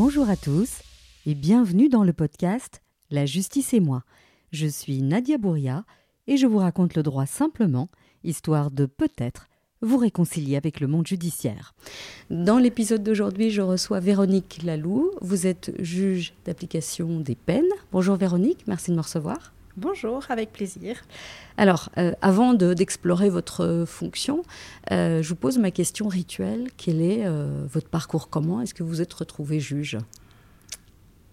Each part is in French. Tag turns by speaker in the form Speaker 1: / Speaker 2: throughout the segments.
Speaker 1: Bonjour à tous et bienvenue dans le podcast La justice et moi. Je suis Nadia Bouria et je vous raconte le droit simplement, histoire de peut-être vous réconcilier avec le monde judiciaire. Dans l'épisode d'aujourd'hui, je reçois Véronique Lalou. Vous êtes juge d'application des peines. Bonjour Véronique, merci de me recevoir.
Speaker 2: Bonjour, avec plaisir.
Speaker 1: Alors, euh, avant d'explorer votre fonction, euh, je vous pose ma question rituelle. Quel est euh, votre parcours? Comment est-ce que vous êtes retrouvé juge?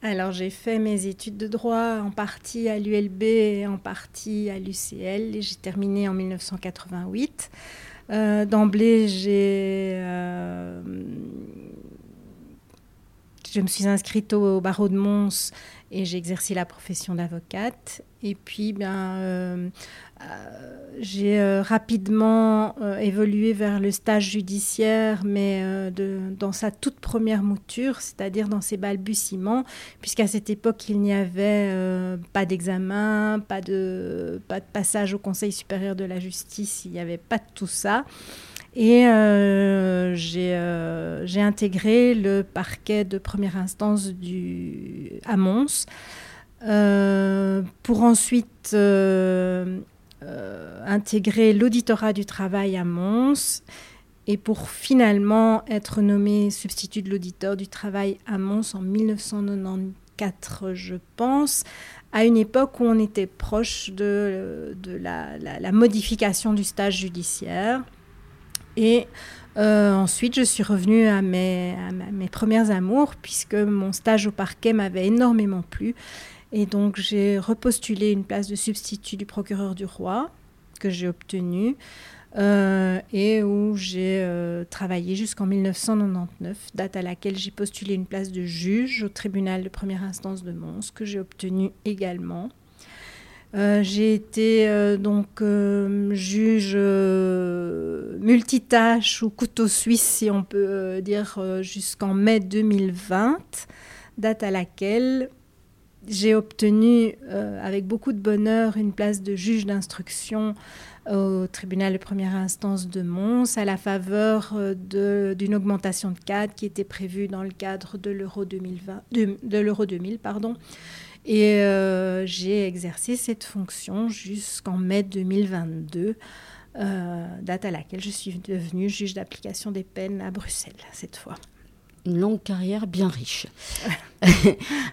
Speaker 2: Alors, j'ai fait mes études de droit en partie à l'ULB et en partie à l'UCL et j'ai terminé en 1988. D'emblée, j'ai je me suis inscrite au, barreau de Mons et j'ai exercé la profession d'avocate. Et puis, ben, euh, euh, j'ai euh, rapidement évolué vers le stage judiciaire, mais dans sa toute première mouture, c'est-à-dire dans ses balbutiements, puisqu'à cette époque, il n'y avait pas d'examen, pas de, pas de passage au Conseil supérieur de la justice, il n'y avait pas de tout ça. Et euh, euh, j'ai intégré le parquet de première instance à Mons euh, pour ensuite intégrer l'auditorat du travail à Mons et pour finalement être nommé substitut de l'auditeur du travail à Mons en 1994, je pense, à une époque où on était proche de, la, modification du stage judiciaire. Et euh, ensuite, je suis revenue à mes, premières amours, puisque mon stage au parquet m'avait énormément plu. Et donc, j'ai repostulé une place de substitut du procureur du roi, que j'ai obtenue, euh, et où j'ai euh, travaillé jusqu'en 1999, date à laquelle j'ai postulé une place de juge au tribunal de première instance de Mons, que j'ai obtenue également. Euh, j'ai été euh, donc euh, juge multitâche ou couteau suisse, si on peut dire, jusqu'en mai 2020, date à laquelle j'ai obtenu avec beaucoup de bonheur une place de juge d'instruction au tribunal de première instance de Mons à la faveur d'une augmentation de cadre qui était prévue dans le cadre de l'euro 2020 de l'euro 2000 pardon et euh, j'ai exercé cette fonction jusqu'en mai 2022, euh, date à laquelle je suis devenue juge d'application des peines à Bruxelles, cette fois.
Speaker 1: Une longue carrière bien riche.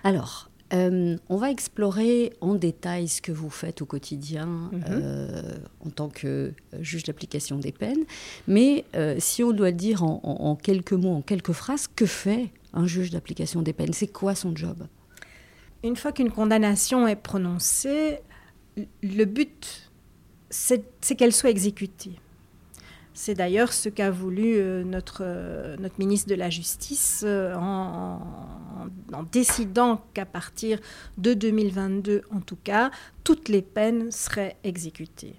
Speaker 1: Alors, euh, on va explorer en détail ce que vous faites au quotidien mhm. en tant que juge d'application des peines. Mais si on doit dire en, quelques mots, en quelques phrases, que fait un juge d'application des peines? C'est quoi son job?
Speaker 2: Une fois qu'une condamnation est prononcée, le but, c'est qu'elle soit exécutée. C'est d'ailleurs ce qu'a voulu euh, notre, euh, notre ministre de la Justice euh, en, décidant qu'à partir de 2022, en tout cas, toutes les peines seraient exécutées.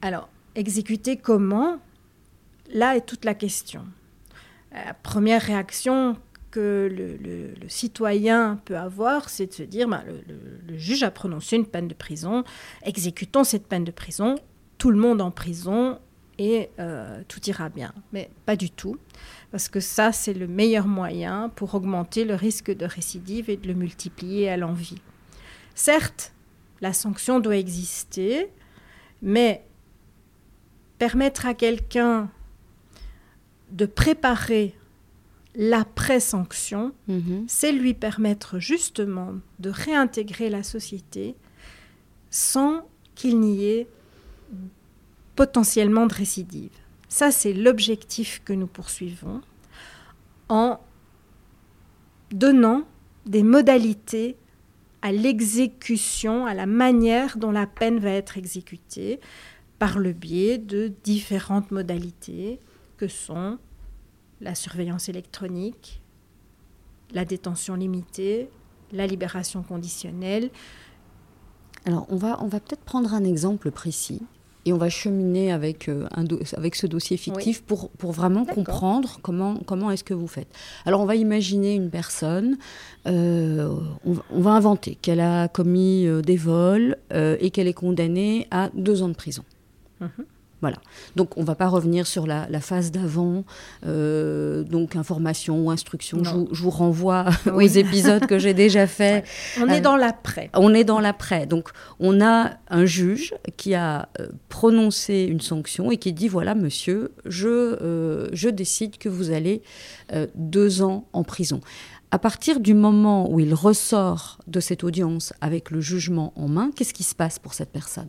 Speaker 2: Alors, exécutées comment? Là est toute la question. Première réaction que le, citoyen peut avoir, c'est de se dire, ben, le, juge a prononcé une peine de prison, exécutons cette peine de prison, tout le monde en prison et euh, tout ira bien. Mais pas du tout, parce que ça, c'est le meilleur moyen pour augmenter le risque de récidive et de le multiplier à l'envie. Certes, la sanction doit exister, mais permettre à quelqu'un de préparer l'après-sanction, mhm. c'est lui permettre justement de réintégrer la société sans qu'il n'y ait potentiellement de récidive. Ça, c'est l'objectif que nous poursuivons en donnant des modalités à l'exécution, à la manière dont la peine va être exécutée, par le biais de différentes modalités que sont la surveillance électronique, la détention limitée, la libération conditionnelle.
Speaker 1: Alors, on va, on va peut-être prendre un exemple précis et on va cheminer avec, euh, un avec ce dossier fictif pour, pour vraiment comprendre comment, comment est-ce que vous faites. Alors, on va imaginer une personne, euh, on, va inventer qu'elle a commis euh, des vols et qu'elle est condamnée à deux ans de prison. Mhm. Voilà. Donc on ne va pas revenir sur la, phase d'avant, euh, donc information ou instruction. Je vous, renvoie aux épisodes que j'ai déjà faits.
Speaker 2: On est dans l'après.
Speaker 1: On est dans l'après. Donc on a un juge qui a euh, prononcé une sanction et qui dit voilà monsieur, je, euh, je décide que vous allez deux ans en prison. À partir du moment où il ressort de cette audience avec le jugement en main, qu'est-ce qui se passe pour cette personne?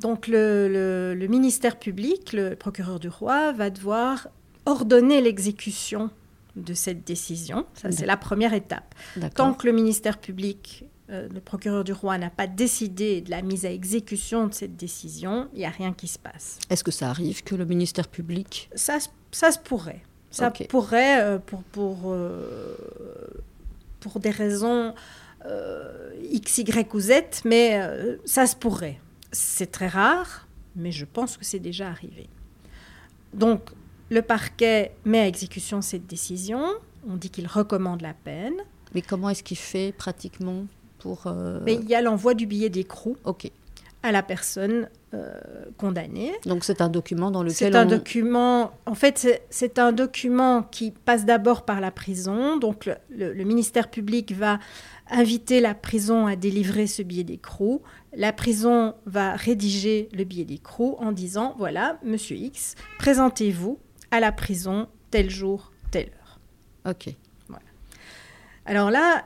Speaker 2: Donc le, ministère public, le procureur du roi, va devoir ordonner l'exécution de cette décision. Ça, c'est la première étape. Tant que le ministère public, euh, le procureur du roi, n'a pas décidé de la mise à exécution de cette décision, il n'y a rien qui se passe.
Speaker 1: Est-ce que ça arrive que le ministère public...
Speaker 2: Ça, ça se pourrait. Ça pourrait, euh, pour, pour, euh, pour des raisons X, Y ou Z, mais ça se pourrait. C'est très rare, mais je pense que c'est déjà arrivé. Donc, le parquet met à exécution cette décision. On dit qu'il recommande la peine.
Speaker 1: Mais comment est-ce qu'il fait pratiquement pour... Euh,
Speaker 2: mais il y a l'envoi du billet d'écrou
Speaker 1: Ok.
Speaker 2: À la personne euh, condamnée.
Speaker 1: Donc c'est un document dans lequel...
Speaker 2: C'est un document... En fait, c'est un document qui passe d'abord par la prison. Donc le ministère public va inviter la prison à délivrer ce billet d'écrou. La prison va rédiger le billet d'écrou en disant voilà, monsieur X, présentez-vous à la prison tel jour, telle heure.
Speaker 1: Ok.
Speaker 2: Voilà. Alors là,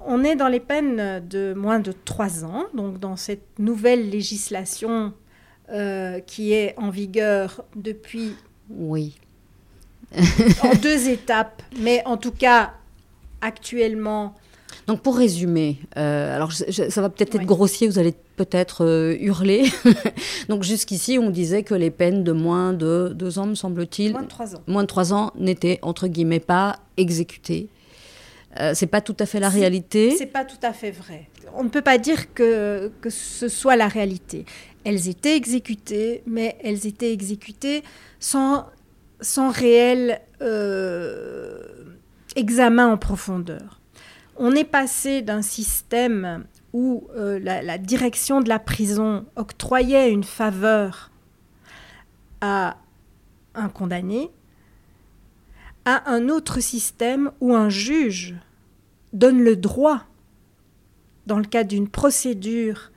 Speaker 2: on est dans les peines de moins de trois ans, donc dans cette nouvelle législation euh, qui est en vigueur depuis.
Speaker 1: Oui.
Speaker 2: en deux étapes, mais en tout cas actuellement
Speaker 1: donc pour résumer, euh, alors ça va peut-être être grossier, vous allez peut-être euh, hurler. Donc jusqu'ici, on disait que les peines de moins de deux ans, me semble-t-il,
Speaker 2: moins de trois ans,
Speaker 1: moins de trois ans n'étaient entre guillemets pas exécutées. Euh, c'est pas tout à fait la réalité.
Speaker 2: C'est pas tout à fait vrai. On ne peut pas dire que, que ce soit la réalité. Elles étaient exécutées, mais elles étaient exécutées sans, sans réel euh, examen en profondeur on est passé d'un système où euh, la, direction de la prison octroyait une faveur à un condamné à un autre système où un juge donne le droit, dans le cadre d'une procédure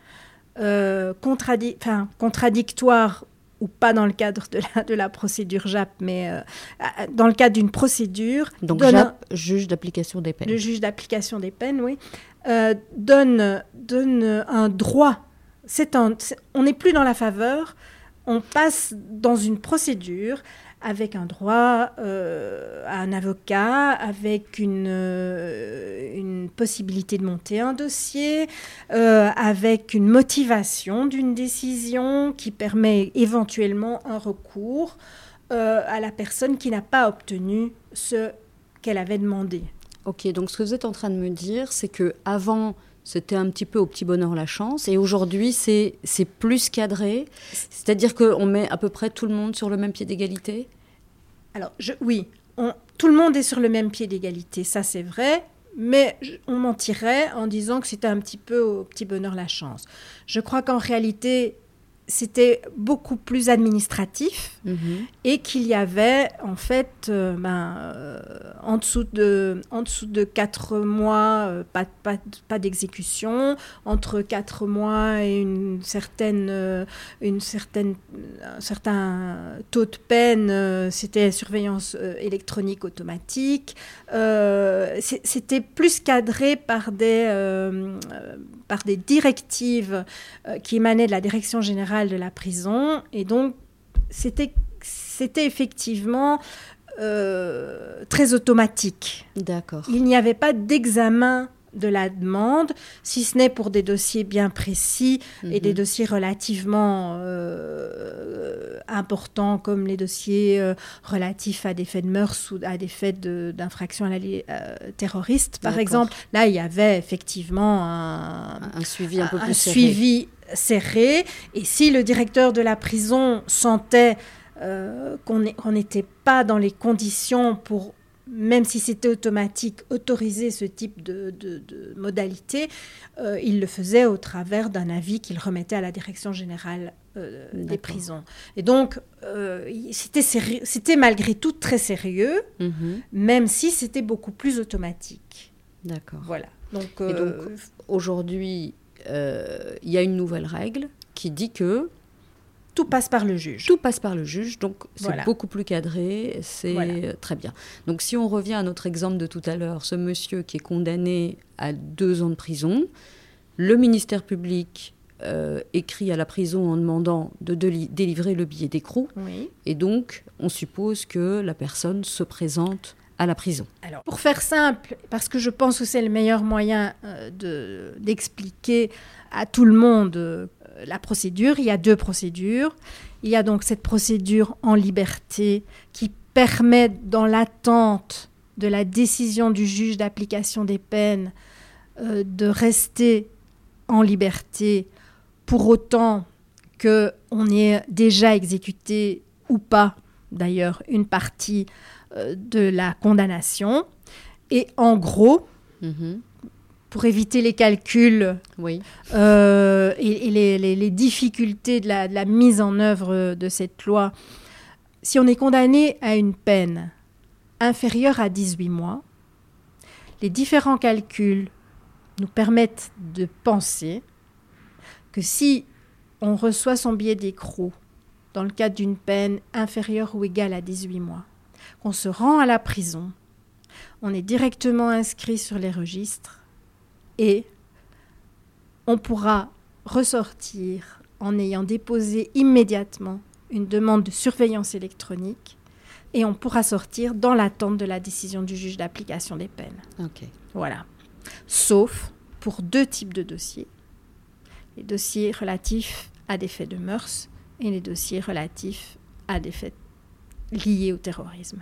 Speaker 2: euh, contradictoire ou pas dans le cadre de la, de la procédure JAP, mais euh, dans le cadre d'une procédure.
Speaker 1: Donc JAP, juge d'application des peines.
Speaker 2: Le juge d'application des peines, oui. Euh, donne, donne un droit. C'est on n'est plus dans la faveur, on passe dans une procédure avec un droit euh, à un avocat, avec une, euh, une, possibilité de monter un dossier, euh, avec une motivation d'une décision qui permet éventuellement un recours à la personne qui n'a pas obtenu ce qu'elle avait demandé.
Speaker 1: Ok, donc ce que vous êtes en train de me dire, c'est que avant c'était un petit peu au petit bonheur la chance. Et aujourd'hui, c'est plus cadré. C'est-à-dire qu'on met à peu près tout le monde sur le même pied d'égalité?
Speaker 2: Alors, oui, tout le monde est sur le même pied d'égalité, ça c'est vrai. Mais on mentirait en disant que c'était un petit peu au petit bonheur la chance. Je crois qu'en réalité, c'était beaucoup plus administratif mhm. et qu'il y avait en fait euh, ben, euh, en dessous de en dessous de quatre mois euh, pas, pas, pas d'exécution entre quatre mois et une certaine une certaine un certain taux de peine c'était surveillance électronique automatique c'était plus cadré par des par des directives qui émanaient de la direction générale de la prison. Et donc, c'était effectivement euh, très automatique.
Speaker 1: D'accord.
Speaker 2: Il n'y avait pas d'examen de la demande, si ce n'est pour des dossiers bien précis et des mhm. dossiers relativement euh, importants comme les dossiers euh, relatifs à des faits de mœurs ou à des faits d'infraction à la terroriste, par exemple. Là, il y avait effectivement un,
Speaker 1: un suivi un peu plus
Speaker 2: suivi serré. Et si le directeur de la prison sentait euh, qu'on n'était pas dans les conditions pour, même si c'était automatique, autoriser ce type de, modalité, euh, il le faisait au travers d'un avis qu'il remettait à la direction générale des prisons. Et donc, c'était malgré tout très sérieux, mhm. même si c'était beaucoup plus automatique.
Speaker 1: D'accord.
Speaker 2: Voilà.
Speaker 1: Donc, donc aujourd'hui, il y a une nouvelle règle qui dit que
Speaker 2: tout passe par le juge.
Speaker 1: Tout passe par le juge, donc c'est beaucoup plus cadré, c'est très bien. Donc si on revient à notre exemple de tout à l'heure, ce monsieur qui est condamné à deux ans de prison, le ministère public euh, écrit à la prison en demandant de, délivrer le billet d'écrou, et donc on suppose que la personne se présente à.
Speaker 2: Alors, pour faire simple, parce que je pense que c'est le meilleur moyen euh, d'expliquer à tout le monde euh, la procédure. Il y a deux procédures. Il y a donc cette procédure en liberté qui permet, dans l'attente de la décision du juge d'application des peines, euh, de rester en liberté pour autant qu'on ait déjà exécuté ou pas, d'ailleurs, une partie de la condamnation. Et en gros, mm-hmm pour éviter les calculs
Speaker 1: oui.
Speaker 2: Euh, et, les, difficultés de la, mise en œuvre de cette loi, si on est condamné à une peine inférieure à 18 mois, les différents calculs nous permettent de penser que si on reçoit son billet d'écrou dans le cadre d'une peine inférieure ou égale à 18 mois, qu'on se rend à la prison, on est directement inscrit sur les registres, et on pourra ressortir en ayant déposé immédiatement une demande de surveillance électronique et on pourra sortir dans l'attente de la décision du juge d'application des peines.
Speaker 1: Ok.
Speaker 2: Voilà. Sauf pour deux types de dossiers. Les dossiers relatifs à des faits de mœurs et les dossiers relatifs à des faits liés au terrorisme.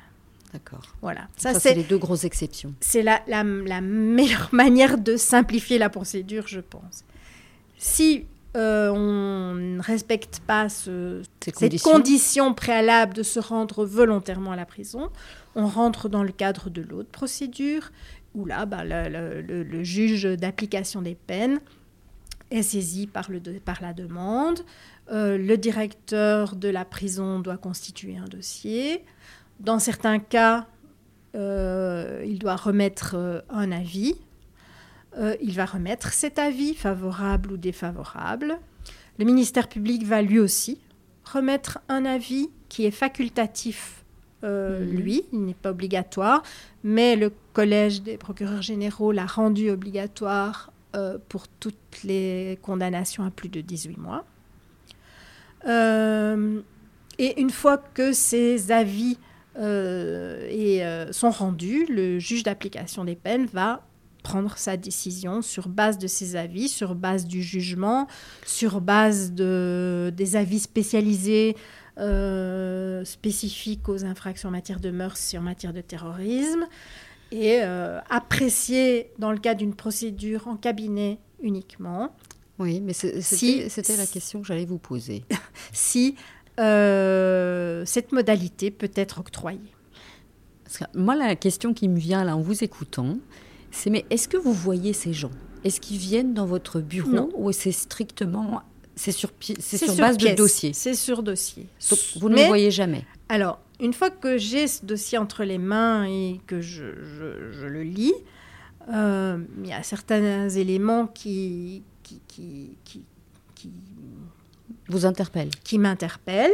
Speaker 1: D'accord.
Speaker 2: Voilà.
Speaker 1: Ça, c'est les deux grosses exceptions.
Speaker 2: C'est la, la, meilleure manière de simplifier la procédure, je pense. Si euh, on ne respecte pas ce, cette condition préalable de se rendre volontairement à la prison, on rentre dans le cadre de l'autre procédure, où là, bah, le, juge d'application des peines est saisi par, le, par la demande. Euh, le directeur de la prison doit constituer un dossier. Dans certains cas, euh, il doit remettre euh, un avis. Il va remettre cet avis, favorable ou défavorable. Le ministère public va lui aussi remettre un avis qui est facultatif, mhm. lui, il n'est pas obligatoire, mais le Collège des procureurs généraux l'a rendu obligatoire pour toutes les condamnations à plus de 18 mois. Et une fois que ces avis euh, euh, sont rendus, le juge d'application des peines va prendre sa décision sur base de ses avis, sur base du jugement, sur base de, des avis spécialisés euh, spécifiques aux infractions en matière de mœurs et en matière de terrorisme, et apprécier dans le cas d'une procédure en cabinet uniquement.
Speaker 1: Oui, mais c'était la question que j'allais vous poser.
Speaker 2: si euh, cette modalité peut être octroyée.
Speaker 1: moi, la question qui me vient là en vous écoutant, c'est mais est-ce que vous voyez ces gens? Est-ce qu'ils viennent dans votre bureau ou c'est strictement c'est sur, c'est sur, base de dossier?
Speaker 2: C'est sur dossier.
Speaker 1: Donc, vous ne le voyez jamais?
Speaker 2: Alors, une fois que j'ai ce dossier entre les mains et que je, je, le lis, euh, il y a certains éléments qui, qui, qui, qui, qui
Speaker 1: vous interpelle
Speaker 2: Qui m'interpelle.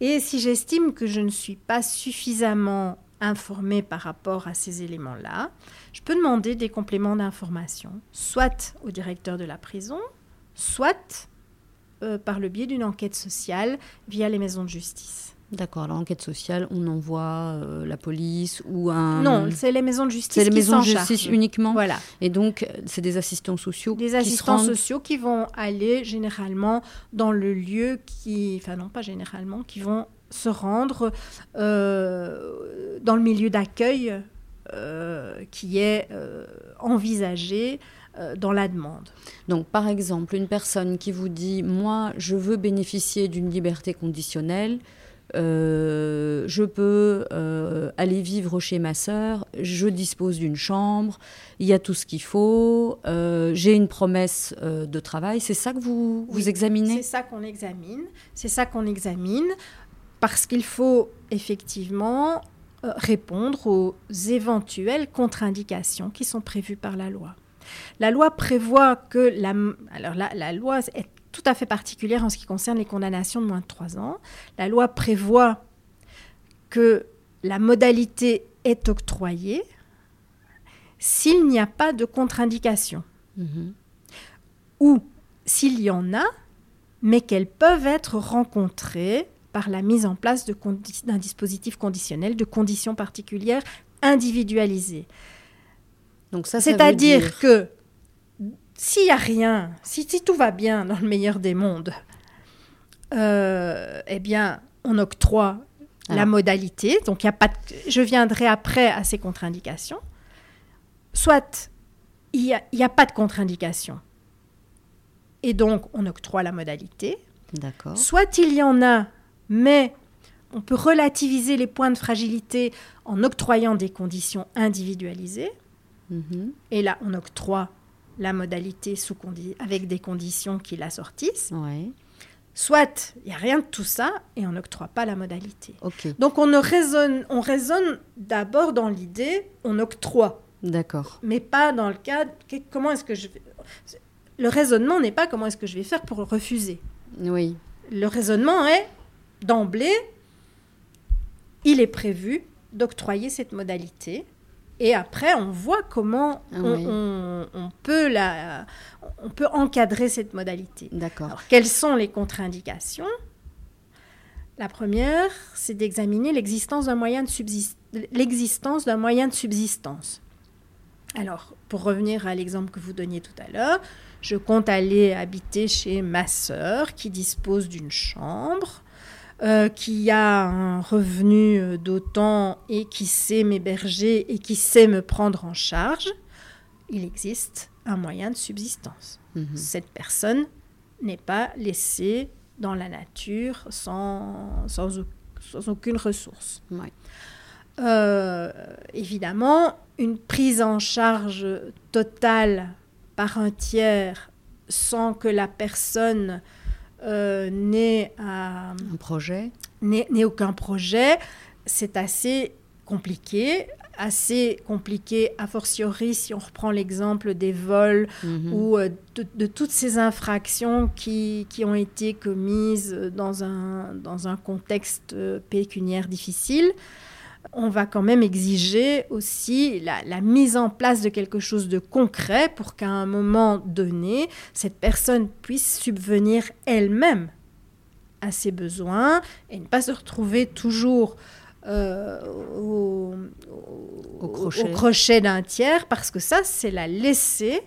Speaker 2: Et si j'estime que je ne suis pas suffisamment informée par rapport à ces éléments-là, je peux demander des compléments d'information, soit au directeur de la prison, soit euh, par le biais d'une enquête sociale via les maisons de justice.
Speaker 1: D'accord, l'enquête sociale, on envoie euh, la police ou un...
Speaker 2: Non, c'est les maisons de justice
Speaker 1: C'est les maisons de justice uniquement
Speaker 2: Voilà.
Speaker 1: Et donc, c'est des assistants sociaux
Speaker 2: Des assistants sociaux qui vont aller généralement dans le lieu qui... Enfin non, pas généralement, qui vont se rendre euh, dans le milieu d'accueil euh, qui est envisagé dans la demande.
Speaker 1: Donc, par exemple, une personne qui vous dit, moi, je veux bénéficier d'une liberté conditionnelle, euh, je peux euh, aller vivre chez ma sœur, je dispose d'une chambre, il y a tout ce qu'il faut, euh, j'ai une promesse de travail. C'est ça que vous, vous examinez?
Speaker 2: C'est ça qu'on examine. C'est ça qu'on examine parce qu'il faut effectivement répondre aux éventuelles contre-indications qui sont prévues par la loi. La loi prévoit que la, alors la, la loi est tout à fait particulière en ce qui concerne les condamnations de moins de 3 ans. La loi prévoit que la modalité est octroyée s'il n'y a pas de contre-indication. Mhm. Ou s'il y en a, mais qu'elles peuvent être rencontrées par la mise en place d'un dispositif conditionnel de conditions particulières individualisées. Donc ça, c'est-à-dire dire... que s'il n'y a rien, si, tout va bien dans le meilleur des mondes, euh, eh bien, on octroie la modalité. Donc, y a pas je viendrai après à ces contre-indications. Soit il n'y a, a, pas de contre-indication. Et donc, on octroie la modalité.
Speaker 1: D'accord.
Speaker 2: Soit il y en a, mais on peut relativiser les points de fragilité en octroyant des conditions individualisées. Mhm. Et là, on octroie la modalité sous avec des conditions qui l'assortissent. Soit il n'y a rien de tout ça et on n'octroie pas la modalité. Donc on, ne raisonne, on raisonne d'abord dans l'idée, on octroie.
Speaker 1: D'accord.
Speaker 2: Mais pas dans le cadre, comment est-ce que je vais... Le raisonnement n'est pas comment est-ce que je vais faire pour refuser.
Speaker 1: Oui.
Speaker 2: Le raisonnement est, d'emblée, il est prévu d'octroyer cette modalité et après, on voit comment ah on, peut la, on peut encadrer cette modalité.
Speaker 1: D'accord.
Speaker 2: Alors, quelles sont les contre-indications? La première, c'est d'examiner l'existence d'un moyen de l'existence d'un moyen de subsistance. Alors, pour revenir à l'exemple que vous donniez tout à l'heure, je compte aller habiter chez ma sœur qui dispose d'une chambre. Euh, qui a un revenu euh, d'autant et qui sait m'héberger et qui sait me prendre en charge, il existe un moyen de subsistance. Mhm. Cette personne n'est pas laissée dans la nature sans, sans, aucune ressource. Euh, évidemment, une prise en charge totale par un tiers sans que la personne euh, un
Speaker 1: projet,
Speaker 2: aucun projet, c'est assez compliqué, assez compliqué a fortiori si on reprend l'exemple des vols mhm. ou euh, de, toutes ces infractions qui, qui, ont été commises dans un, dans un contexte euh, pécuniaire difficile on va quand même exiger aussi la, mise en place de quelque chose de concret pour qu'à un moment donné, cette personne puisse subvenir elle-même à ses besoins et ne pas se retrouver toujours euh, au, crochet, d'un tiers, parce que ça, c'est la laisser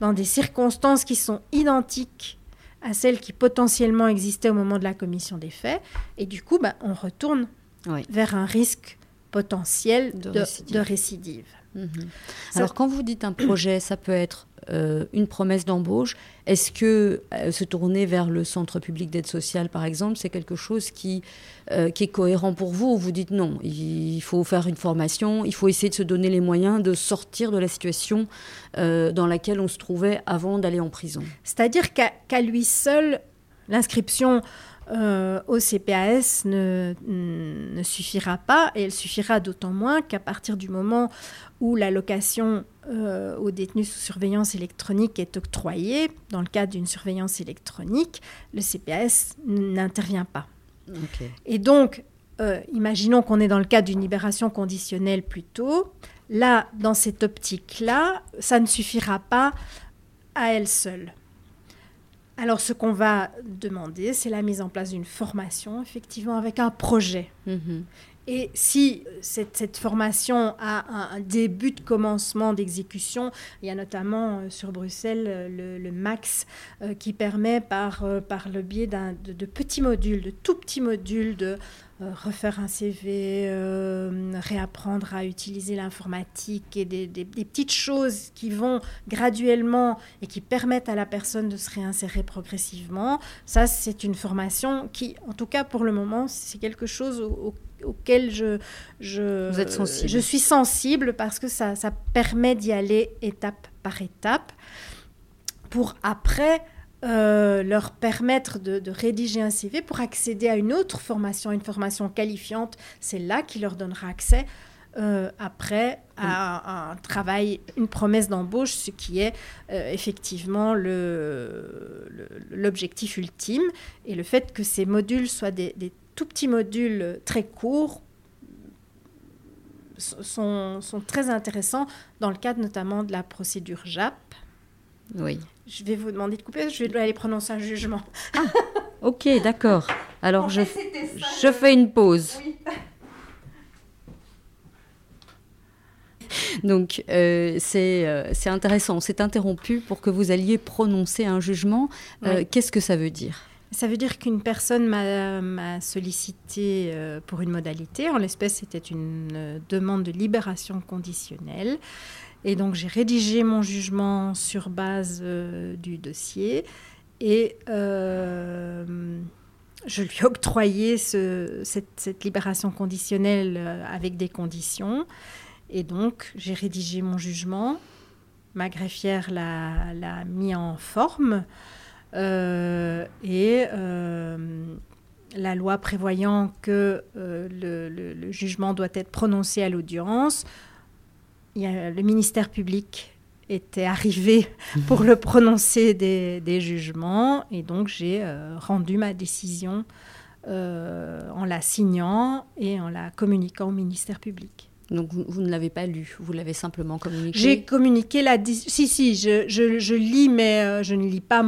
Speaker 2: dans des circonstances qui sont identiques à celles qui potentiellement existaient au moment de la commission des faits. Et du coup, ben, on retourne vers un risque potentiel de, récidive.
Speaker 1: Mhm. Alors quand vous dites un projet, ça peut être euh, une promesse d'embauche. Est-ce que euh, se tourner vers le centre public d'aide sociale, par exemple, c'est quelque chose qui, euh, qui est cohérent pour vous ou vous dites non, il faut faire une formation, il faut essayer de se donner les moyens de sortir de la situation dans laquelle on se trouvait avant d'aller en prison?
Speaker 2: C'est-à-dire qu'à lui seul, l'inscription euh, au CPAS ne, ne, suffira pas, et elle suffira d'autant moins qu'à partir du moment où l'allocation euh, aux détenus sous surveillance électronique est octroyée, dans le cadre d'une surveillance électronique, le CPAS n'intervient pas. Et donc, euh, imaginons qu'on est dans le cadre d'une libération conditionnelle plutôt. Là, dans cette optique-là, ça ne suffira pas à elle seule. Alors, ce qu'on va demander, c'est la mise en place d'une formation, effectivement, avec un projet. Mhm. Et si cette, formation a un, début de commencement d'exécution, il y a notamment euh, sur Bruxelles euh, le, MAX euh, qui permet par, par le biais de, de, petits modules, de tout petits modules de refaire un CV, euh, réapprendre à utiliser l'informatique et des, petites choses qui vont graduellement et qui permettent à la personne de se réinsérer progressivement. Ça, c'est une formation qui, en tout cas pour le moment, c'est quelque chose auquel je, je, je suis sensible parce que ça, ça permet d'y aller étape par étape pour après euh, leur permettre de, rédiger un CV pour accéder à une autre formation, une formation qualifiante. C'est là qui leur donnera accès euh, après à, un travail, une promesse d'embauche, ce qui est euh, effectivement l'objectif ultime. Et le fait que ces modules soient des, tout petits modules très courts sont, sont, très intéressants dans le cadre notamment de la procédure JAP.
Speaker 1: Oui.
Speaker 2: Je vais vous demander de couper, je vais aller prononcer un jugement.
Speaker 1: Ah, ok, d'accord. Alors je, je fais une pause. Donc euh, euh, c'est intéressant. On s'est interrompu pour que vous alliez prononcer un jugement. Euh, qu'est-ce que ça veut dire?
Speaker 2: Ça veut dire qu'une personne m'a sollicité pour une modalité. En l'espèce, c'était une demande de libération conditionnelle. Et donc j'ai rédigé mon jugement sur base euh, du dossier et euh, je lui ai octroyé cette, libération conditionnelle euh, avec des conditions. Et donc j'ai rédigé mon jugement. Ma greffière l'a mis en forme. et la loi prévoyant que le, jugement doit être prononcé à l'audience le ministère public était arrivé pour le prononcer des, jugements et donc j'ai euh, rendu ma décision euh, en la signant et en la communiquant au ministère public.
Speaker 1: Donc vous, ne l'avez pas lu, vous l'avez simplement communiqué
Speaker 2: J'ai communiqué la... Si, si, je, je, lis, mais euh, je ne lis pas...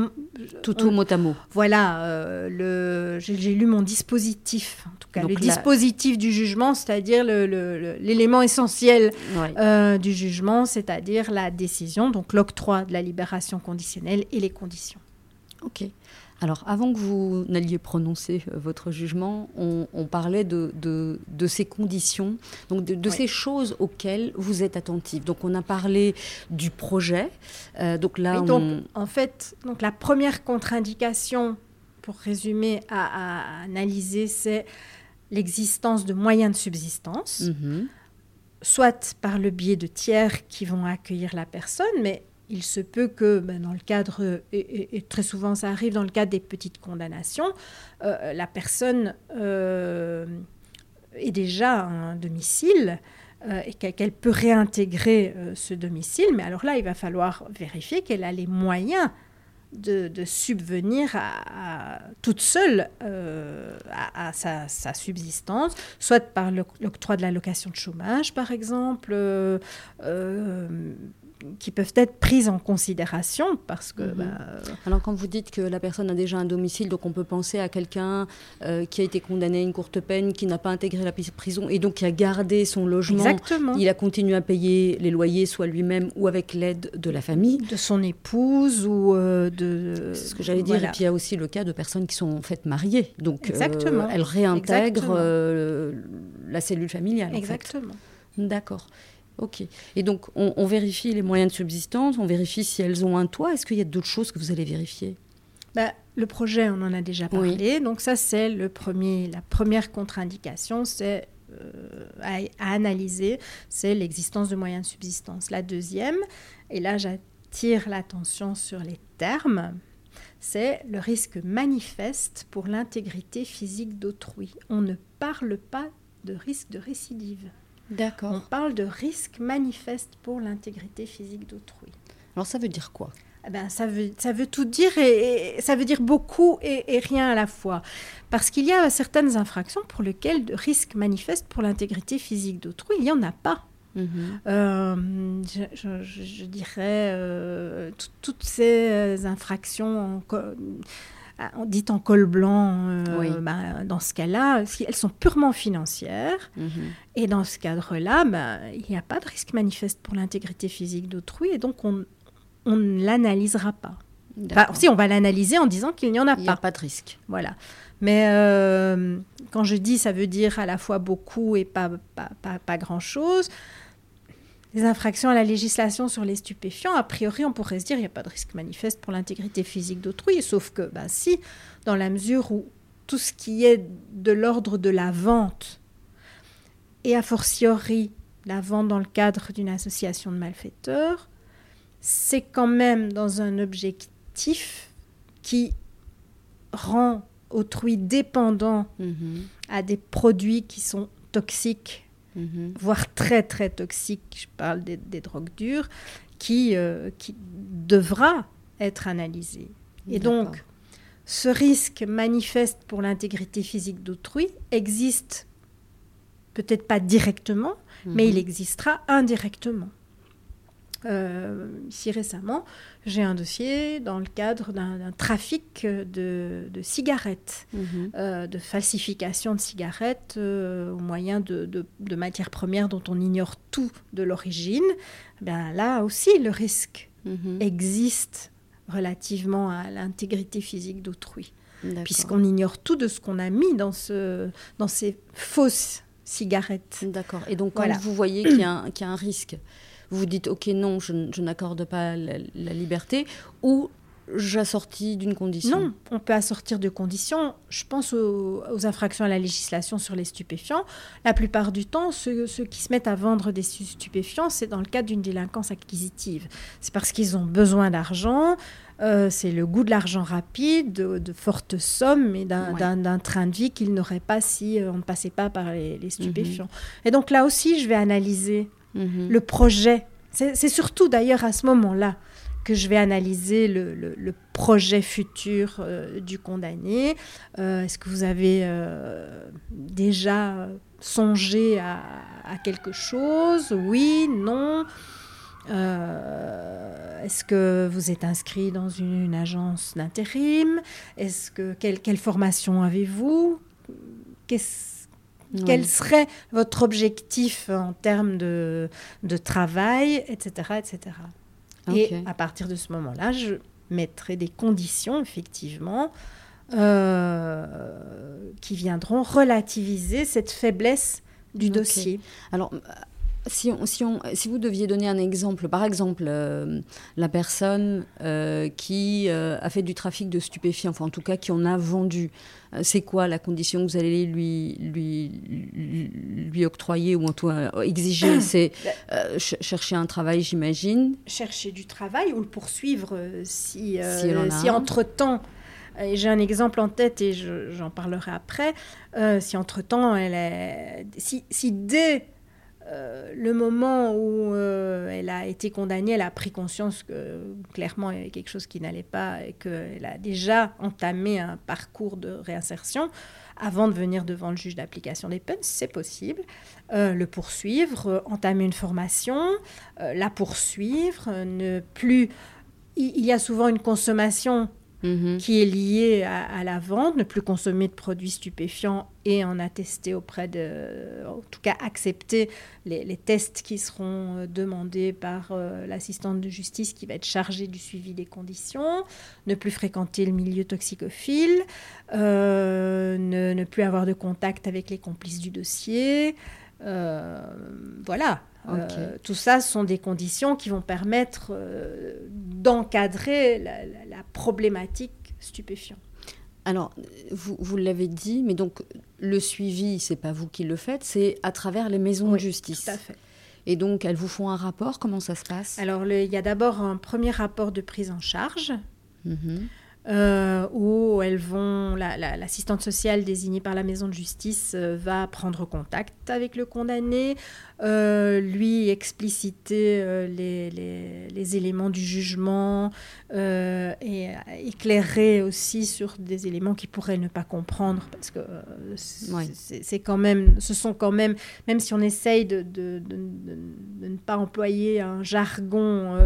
Speaker 1: Tout au mot à mot.
Speaker 2: Voilà, euh, j'ai lu mon dispositif, en tout cas le dispositif du jugement, c'est-à-dire l'élément essentiel euh, du jugement, c'est-à-dire la décision, donc l'octroi de la libération conditionnelle et les conditions.
Speaker 1: Ok. Alors, avant que vous n'alliez prononcer euh, votre jugement, on, parlait de, ces conditions, donc de, ces choses auxquelles vous êtes attentif. Donc, on a parlé du projet.
Speaker 2: Euh, donc là, en fait, donc la première contre-indication, pour résumer, à, analyser, c'est l'existence de moyens de subsistance. Mhm. soit par le biais de tiers qui vont accueillir la personne, mais il se peut que ben, dans le cadre, et, très souvent ça arrive dans le cadre des petites condamnations, euh, la personne euh, est déjà un domicile euh, et qu'elle peut réintégrer ce domicile, mais alors là, il va falloir vérifier qu'elle a les moyens de, subvenir à, toute seule à, sa, sa, subsistance, soit par l'octroi de l'allocation de chômage, par exemple, qui peuvent être prises en considération parce que... Mhm. Bah,
Speaker 1: Alors quand vous dites que la personne a déjà un domicile, donc on peut penser à quelqu'un euh, qui a été condamné à une courte peine, qui n'a pas intégré la prison et donc qui a gardé son logement.
Speaker 2: Exactement.
Speaker 1: Il a continué à payer les loyers, soit lui-même ou avec l'aide de la famille.
Speaker 2: De son épouse ou euh, de...
Speaker 1: C'est ce que j'allais dire. Et puis il y a aussi le cas de personnes qui sont en fait mariées. Donc euh, Exactement. elles réintègrent la cellule familiale.
Speaker 2: Exactement.
Speaker 1: D'accord. Ok. Et donc, on, vérifie les moyens de subsistance, on vérifie si elles ont un toit. Est-ce qu'il y a d'autres choses que vous allez vérifier?
Speaker 2: Bah, Le projet, on en a déjà parlé. Donc, ça, c'est le premier, la première contre-indication, c'est euh, à, analyser, c'est l'existence de moyens de subsistance. La deuxième, et là, j'attire l'attention sur les termes, c'est le risque manifeste pour l'intégrité physique d'autrui. On ne parle pas de risque de récidive.
Speaker 1: D'accord.
Speaker 2: On parle de risque manifeste pour l'intégrité physique d'autrui.
Speaker 1: Alors ça veut dire quoi?
Speaker 2: Eh ben, ça, veut, ça veut tout dire et, ça veut dire beaucoup et, rien à la fois. Parce qu'il y a certaines infractions pour lesquelles de risque manifeste pour l'intégrité physique d'autrui, il n'y en a pas. Mhm. Euh, je, dirais euh, toutes ces infractions dites en col blanc, euh, bah, dans ce cas-là, elles sont purement financières. Mhm. Et dans ce cadre-là, bah, il n'y a pas de risque manifeste pour l'intégrité physique d'autrui et donc on, on ne l'analysera pas. Enfin, si, on va l'analyser en disant qu'il n'y en a
Speaker 1: Il n'y
Speaker 2: pas.
Speaker 1: a pas de risque.
Speaker 2: Voilà. Mais euh, quand je dis ça veut dire à la fois beaucoup et pas, pas, pas, pas grand-chose, les infractions à la législation sur les stupéfiants, a priori, on pourrait se dire qu'il n'y a pas de risque manifeste pour l'intégrité physique d'autrui, sauf que, bah, si, dans la mesure où tout ce qui est de l'ordre de la vente, et a fortiori la vente dans le cadre d'une association de malfaiteurs, c'est quand même dans un objectif qui rend autrui dépendant
Speaker 1: Mhm,
Speaker 2: à des produits qui sont toxiques,
Speaker 1: mhm.
Speaker 2: voire très très toxiques, je parle des, des drogues dures, qui, euh, qui devra être analysé. Et donc, ce risque manifeste pour l'intégrité physique d'autrui existe peut-être pas directement, mais il
Speaker 1: Mhm.
Speaker 2: existera indirectement. Euh, ici récemment, j'ai un dossier dans le cadre d'un trafic de, de cigarettes,
Speaker 1: Mhm.
Speaker 2: euh, de falsification de cigarettes euh, au moyen de, de- de matières premières dont on ignore tout de l'origine. Ben là aussi, le risque
Speaker 1: Mhm.
Speaker 2: existe relativement à l'intégrité physique d'autrui puisqu'on ignore tout de ce qu'on a mis dans, ce, dans ces fausses cigarettes.
Speaker 1: D'accord. Et donc, quand
Speaker 2: Voilà.
Speaker 1: vous voyez qu'il y, qu'il y a un risque, vous vous dites, OK, non, je, n'accorde pas la, la liberté, ou j'assortis d'une condition?
Speaker 2: Non, on peut assortir de conditions. Je pense aux, aux infractions à la législation sur les stupéfiants. La plupart du temps, ceux, ceux qui se mettent à vendre des stu- stupéfiants, c'est dans le cadre d'une délinquance acquisitive. C'est parce qu'ils ont besoin d'argent. euh, c'est le goût de l'argent rapide, de, de fortes sommes et d'un
Speaker 1: Ouais.
Speaker 2: train de vie qu'ils n'auraient pas si euh, on ne passait pas par les, les stupéfiants. Et donc là aussi, je vais analyser
Speaker 1: Mhm.
Speaker 2: le projet. C'est surtout d'ailleurs à ce moment-là que je vais analyser le, le- projet futur euh, du condamné. Euh, Est-ce que vous avez euh, déjà songé à, quelque chose? Oui, non Est-ce que vous êtes inscrit dans une, agence d'intérim? Est-ce que quelle, quelle formation avez-vous?
Speaker 1: Ouais.
Speaker 2: quel serait votre objectif en termes de, de travail, etc. etc. Et à partir de ce moment-là, je mettrai des conditions, effectivement, euh, qui viendront relativiser cette faiblesse du dossier.
Speaker 1: Alors, si, on, si, on, si vous deviez donner un exemple, par exemple, euh, la personne euh, qui euh, a fait du trafic de stupéfiants, enfin en tout cas qui en a vendu, c'est quoi la condition que vous allez lui, lui, lui, octroyer ou en tout cas exiger? C'est ch- chercher un travail, j'imagine.
Speaker 2: Chercher du travail ou le poursuivre si,
Speaker 1: Si
Speaker 2: si entre-temps, et j'ai un exemple en tête et je- j'en parlerai après, euh, si entre-temps, elle est, si, si dès euh, le moment où euh, elle a été condamnée, elle a pris conscience que clairement il y avait quelque chose qui n'allait pas et qu'elle a déjà entamé un parcours de réinsertion avant de venir devant le juge d'application des peines, c'est possible. Euh, le poursuivre, entamer une formation, la poursuivre, ne plus... Il y a souvent une consommation
Speaker 1: Mhm.
Speaker 2: qui est liée à, à la vente, ne plus consommer de produits stupéfiants et en attester auprès de, en tout cas accepter les, les tests qui seront euh, demandés par euh, l'assistante de justice qui va être chargée du suivi des conditions, ne plus fréquenter le milieu toxicophile, euh, ne, ne plus avoir de contact avec les complices du dossier. euh, voilà.
Speaker 1: Ok.
Speaker 2: Euh, tout ça sont des conditions qui vont permettre euh, d'encadrer la problématique stupéfiant.
Speaker 1: Alors, vous, vous l'avez dit, mais donc le suivi, c'est pas vous qui le faites, c'est à travers les maisons de justice.
Speaker 2: Tout à fait.
Speaker 1: Et donc, elles vous font un rapport Comment ça se passe?
Speaker 2: Alors, le- il y a d'abord un premier rapport de prise en charge
Speaker 1: Mhm.
Speaker 2: Euh, où elles vont, la- la- l'assistante sociale désignée par la maison de justice euh, va prendre contact avec le condamné, euh, lui expliciter les, les- les éléments du jugement et éclairer aussi sur des éléments qu'il pourrait ne pas comprendre parce que c'est quand même, ce sont quand même, même si on essaye de, de- de- de- de ne pas employer un jargon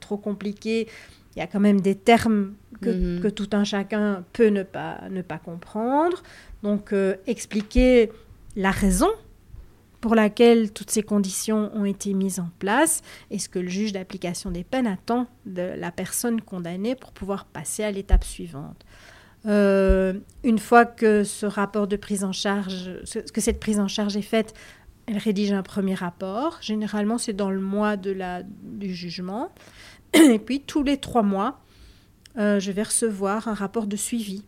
Speaker 2: trop compliqué, il y a quand même des termes que,
Speaker 1: Mhm.
Speaker 2: que tout un chacun peut ne pas, ne pas comprendre. Donc, euh, expliquer la raison pour laquelle toutes ces conditions ont été mises en place et ce que le juge d'application des peines attend de la personne condamnée pour pouvoir passer à l'étape suivante. Euh, une fois que ce rapport de prise en charge, que cette prise en charge est faite, elle rédige un premier rapport. Généralement, c'est dans le mois de la, du jugement. Et puis, tous les trois mois, euh, je vais recevoir un rapport de suivi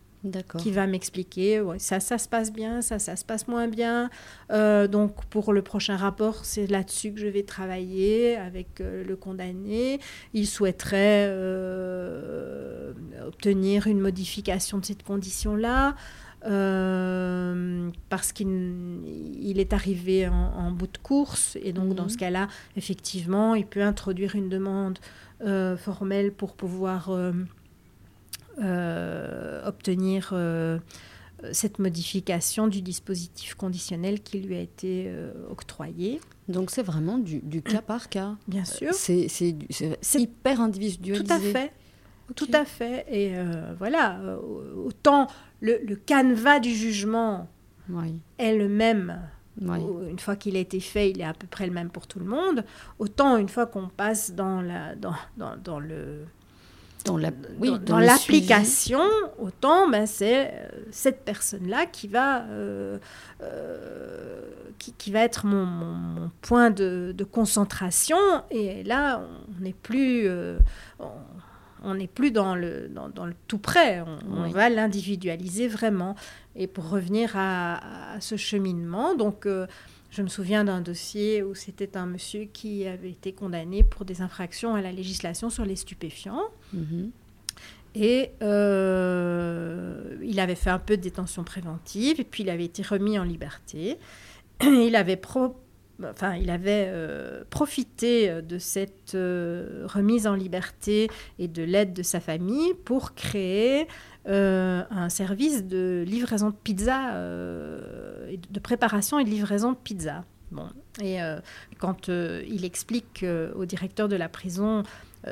Speaker 2: qui va m'expliquer ça, ça se passe bien, ça, ça se passe moins bien. Euh, donc, pour le prochain rapport, c'est là-dessus que je vais travailler avec euh, le condamné. Il souhaiterait euh, obtenir une modification de cette condition-là. parce qu'il est arrivé en, bout de course et donc dans mhm. ce cas-là, effectivement, il peut introduire une demande formelle pour pouvoir euh, obtenir euh, cette modification du dispositif conditionnel qui lui a été euh, octroyé.
Speaker 1: Donc c'est vraiment du, cas par cas.
Speaker 2: Bien sûr.
Speaker 1: C'est hyper individualisé.
Speaker 2: Tout à fait. Tout à fait. Et voilà, autant le, le, canevas du jugement est le même. Une fois qu'il a été fait, il est à peu près le même pour tout le monde. Autant une fois qu'on passe dans, la, dans, dans, dans le
Speaker 1: dans la,
Speaker 2: dans, l'application, autant ben, c'est euh, cette personne-là qui va euh, euh, qui, qui, va être mon, mon, point de, de, concentration. Et là on n'est plus on n'est plus dans le, dans, dans, le tout près, on, va l'individualiser vraiment. Et pour revenir à, à ce cheminement, donc je me souviens d'un dossier où c'était un monsieur qui avait été condamné pour des infractions à la législation sur les stupéfiants. Mhm. Et euh, il avait fait un peu de détention préventive, et puis il avait été remis en liberté. il avait, enfin, il avait euh, profité de cette euh, remise en liberté et de l'aide de sa famille pour créer euh, un service de livraison de pizza, euh, de préparation et de livraison de pizza. Bon. Et euh, quand il explique au directeur de la prison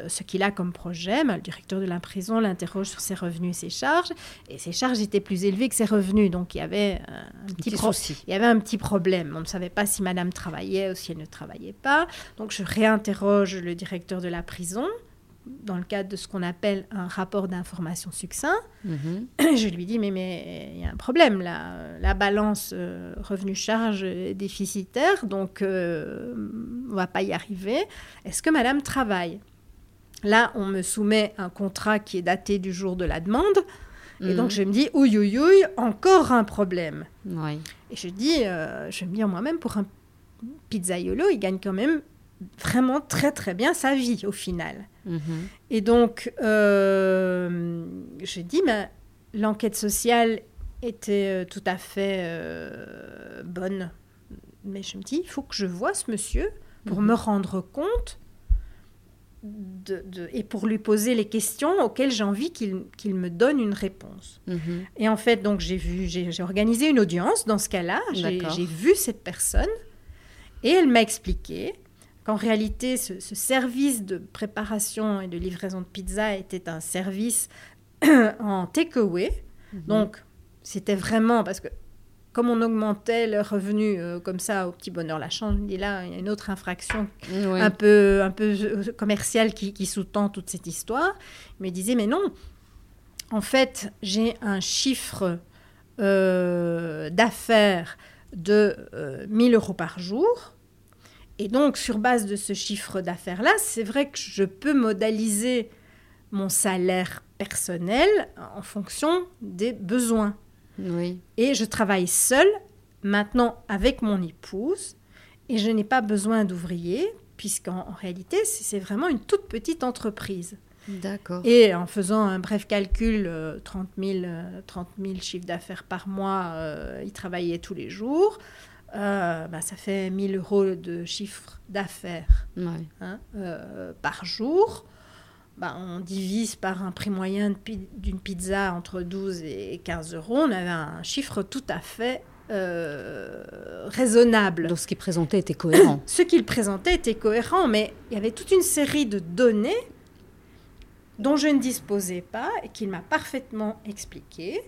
Speaker 2: ce qu'il a comme projet, le directeur de la prison l'interroge sur ses revenus et ses charges, et ses charges étaient plus élevées que ses revenus, donc il y avait un, petit,
Speaker 1: petit
Speaker 2: il y avait un petit problème. On ne savait pas si Madame travaillait ou si elle ne travaillait pas. Donc je réinterroge le directeur de la prison dans le cadre de ce qu'on appelle un rapport d'information succinct. Mhm. Je lui dis, mais mais il y a un problème là. La balance euh, revenu-charge est déficitaire, donc euh, on va pas y arriver. Est-ce que madame travaille? Là, on me soumet un contrat qui est daté du jour de la demande. Et donc, mhm. je me dis, ouïe, ouïe, ouïe, encore un problème. Et je dis, euh, je me dis moi-même, pour un pizzaiolo, il gagne quand même vraiment très très bien sa vie au final. Mhm. Et donc, euh, je dis, mais l'enquête sociale était euh, tout à fait euh, bonne. Mais je me dis, il faut que je vois ce monsieur pour mhm. me rendre compte de, et pour lui poser les questions auxquelles j'ai envie qu'il me donne une réponse. Mhm. Et en fait, donc j'ai vu, j'ai organisé une audience dans ce cas-là. J'ai vu cette personne et elle m'a expliqué qu'en réalité, ce, service de préparation et de livraison de pizza était un service en takeaway. Mhm. Donc, c'était vraiment parce que comme on augmentait le revenu euh, comme ça au petit bonheur la chance, là, il y a une autre infraction un peu, un peu euh, commerciale qui, sous-tend toute cette histoire. Il me disait, mais non, en fait, j'ai un chiffre euh, d'affaires de 1000 euros par jour. Et donc, sur base de ce chiffre d'affaires-là, c'est vrai que je peux modaliser mon salaire personnel en fonction des besoins.
Speaker 1: Oui.
Speaker 2: Et je travaille seule, maintenant avec mon épouse, et je n'ai pas besoin d'ouvriers, puisqu'en réalité, c'est vraiment une toute petite entreprise.
Speaker 1: D'accord.
Speaker 2: Et en faisant un bref calcul, 30, 000, 30 chiffres d'affaires par mois, euh, il travaillait tous les jours. Euh, bah, ça fait 1000 euros de chiffre d'affaires hein, euh, par jour. Bah, on divise par un prix moyen d'une pizza entre 12 et 15 euros. On avait un chiffre tout à fait euh, raisonnable.
Speaker 1: Donc ce qu'il présentait était cohérent.
Speaker 2: ce qu'il présentait était cohérent, mais il y avait toute une série de données dont je ne disposais pas et qu'il m'a parfaitement expliqué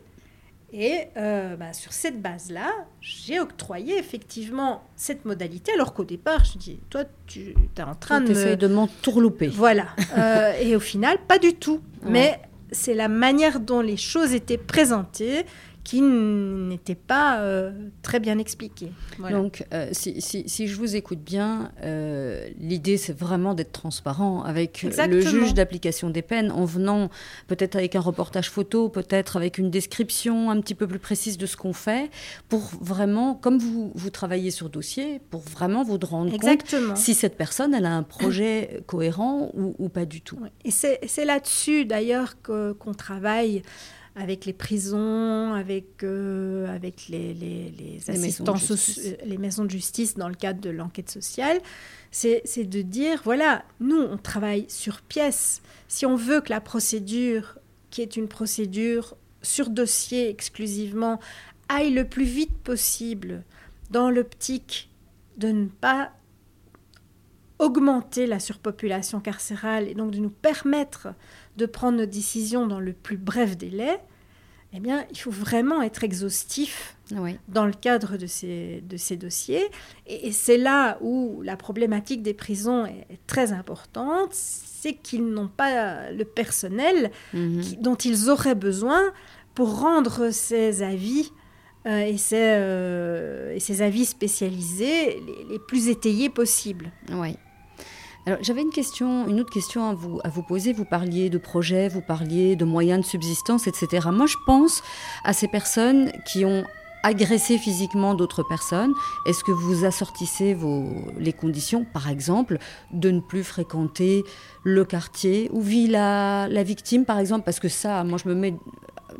Speaker 2: Et euh, bah, sur cette base-là, j'ai octroyé effectivement cette modalité, alors qu'au départ, je dis, toi, tu es en train de
Speaker 1: me... de m'entourlouper.
Speaker 2: Voilà. Euh, et au final, pas du tout. Mais c'est la manière dont les choses étaient présentées qui n'était pas euh, très bien expliqué.
Speaker 1: Donc, euh, si, si, je vous écoute bien, euh, l'idée, c'est vraiment d'être transparent avec le juge d'application des peines, en venant peut-être avec un reportage photo, peut-être avec une description un petit peu plus précise de ce qu'on fait, pour vraiment, comme vous, vous travaillez sur dossier, pour vraiment vous rendre
Speaker 2: Exactement.
Speaker 1: compte si cette personne, elle a un projet cohérent ou, ou, pas du tout.
Speaker 2: Et c'est là-dessus, d'ailleurs, qu'on travaille avec les prisons, avec, euh, avec les, les, les assistants les maisons de justice dans le cadre de l'enquête sociale, c'est de dire, voilà, nous, on travaille sur pièce. Si on veut que la procédure, qui est une procédure sur dossier exclusivement, aille le plus vite possible dans l'optique de ne pas augmenter la surpopulation carcérale et donc de nous permettre de prendre nos décisions dans le plus bref délai, eh bien, il faut vraiment être exhaustif dans le cadre de ces, de ces dossiers. Et, c'est là où la problématique des prisons est, très importante, c'est qu'ils n'ont pas le personnel mhm. dont ils auraient besoin pour rendre ces avis euh, et, ces, euh, et, ces, avis spécialisés les, les plus étayés possibles.
Speaker 1: Oui. Alors, j'avais une question, une autre question à vous, à vous poser. Vous parliez de projets, vous parliez de moyens de subsistance, etc. Moi, je pense à ces personnes qui ont agressé physiquement d'autres personnes. Est-ce que vous assortissez les conditions, par exemple, de ne plus fréquenter le quartier où vit la, la victime, par exemple? Parce que ça, moi, je me mets